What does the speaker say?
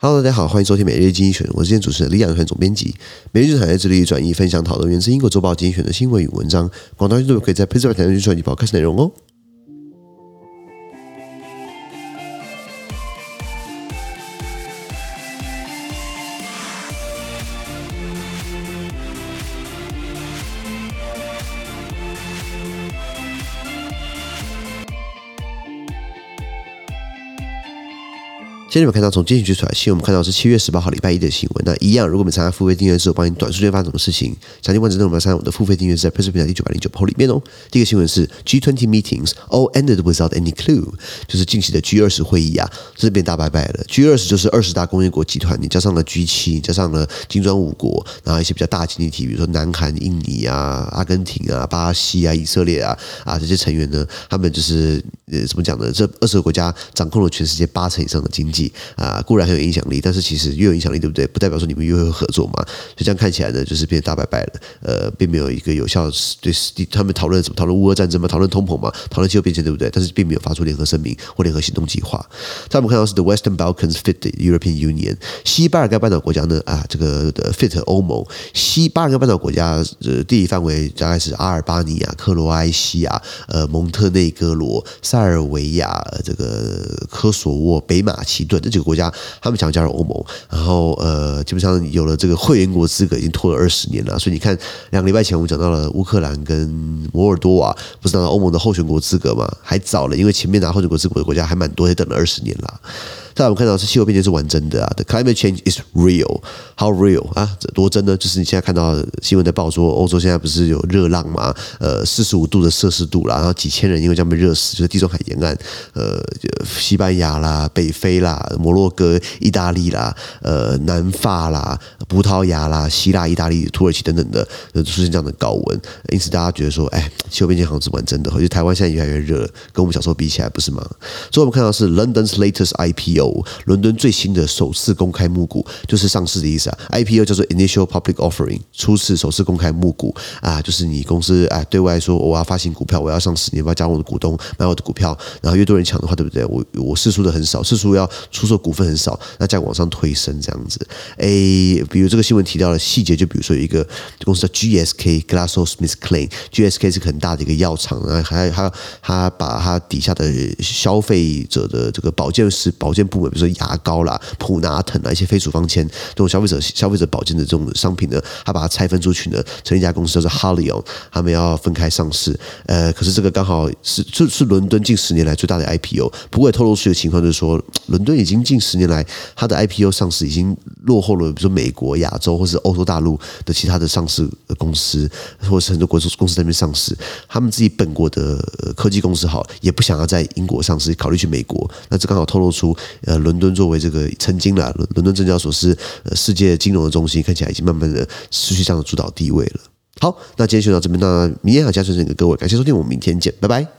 Hello，大家好，欢迎收听每日经济学，我是今天主持人李养，总编辑。每日产业致力于转移、分享、讨论源自英国周报精选的新闻与文章。广大听众可以在 PressPlay 台上去转译报开始内容哦。今天你们看到从经济局出来新闻，我们看到是七月十八号礼拜一的新闻。那一样，如果我们参加付费订阅之后，帮你短时间发生什么事情，详细完整内容，我们参加我们的付费订阅是在 Press 平台第九百零九号里面哦。第一个新闻是 G20 meetings all ended without any clue，就是近期的 G 二十会议啊，这边大拜拜了。G 二十就是二十大工业国集团，你加上了 G 七，加上了金砖五国，然后一些比较大经济体，比如说南韩、印尼啊、阿根廷啊、巴西啊、以色列啊啊这些成员呢，他们就是呃怎么讲呢？这二十个国家掌控了全世界八成以上的经济啊，固然很有影响力，但是其实越有影响力，对不对？不代表说你们越会合作嘛。就这样看起来呢，就是变大拜拜了。呃，并没有一个有效对他们讨论什么，讨论乌俄战争嘛，讨论通膨嘛，讨论气候变迁，对不对？但是并没有发出联合声明或联合行动计划。在我们看到是 The Western Balkans fit the European Union，西巴尔干半岛国家呢啊，这个的 fit 欧盟。西巴尔干半岛国家呃地理范围大概是阿尔巴尼亚、克罗埃西亚、呃蒙特内哥罗、塞尔维亚、这个科索沃、北马其对这几个国家。他们想要加入欧盟，然后呃，基本上有了这个会员国资格，已经拖了二十年了。所以你看，两个礼拜前我们讲到了乌克兰跟摩尔多瓦，不是拿到欧盟的候选国资格嘛？还早了，因为前面拿候选国资格的国家还蛮多，也等了二十年了。再来我们看到是气候变迁是完整的啊，The climate change is real，how real 啊？这多真呢？就是你现在看到新闻在报说，欧洲现在不是有热浪嘛？呃，四十五度的摄氏度啦，然后几千人因为这样被热死，就是地中海沿岸，呃，西班牙啦、北非啦、摩洛哥、意大利啦、呃，南法啦、葡萄牙啦、希腊、意大利、土耳其等等的，呃，出现这样的高温，因此大家觉得说，哎，气候变迁好像是玩真的，而且台湾现在越来越热，跟我们小时候比起来，不是吗？所以我们看到是 London's latest IPO。伦敦最新的首次公开募股就是上市的意思啊，IPO 叫做 Initial Public Offering，初次首次公开募股啊，就是你公司啊对外说我要发行股票，我要上市，你要不要加入我的股东买我的股票？然后越多人抢的话，对不对？我我释出的很少，释出要出售股份很少，那再往上推升这样子。诶，比如这个新闻提到的细节，就比如说有一个公司叫 GSK GlaxoSmithKline，GSK 是很大的一个药厂，然后还他他把他底下的消费者的这个保健师保健部门，比如说。牙膏啦、普拿疼啊，一些非处方签这种消费者消费者保健的这种商品呢，他把它拆分出去呢，成立一家公司叫做 Haleon，他们要分开上市。呃，可是这个刚好是是是伦敦近十年来最大的 IPO。不过也透露出一个情况，就是说伦敦已经近十年来它的 IPO 上市已经落后了，比如说美国、国亚洲或是欧洲大陆的其他的上市公司，或是很多国公司在那边上市。他们自己本国的科技公司好，也不想要在英国上市，考虑去美国。那这刚好透露出呃伦。敦作为这个曾经的，伦敦证交所是世界金融的中心，看起来已经慢慢的失去这样的主导地位了。好，那今天就到这边，那明天好加深这个各位，感谢收听，我们明天见，拜拜。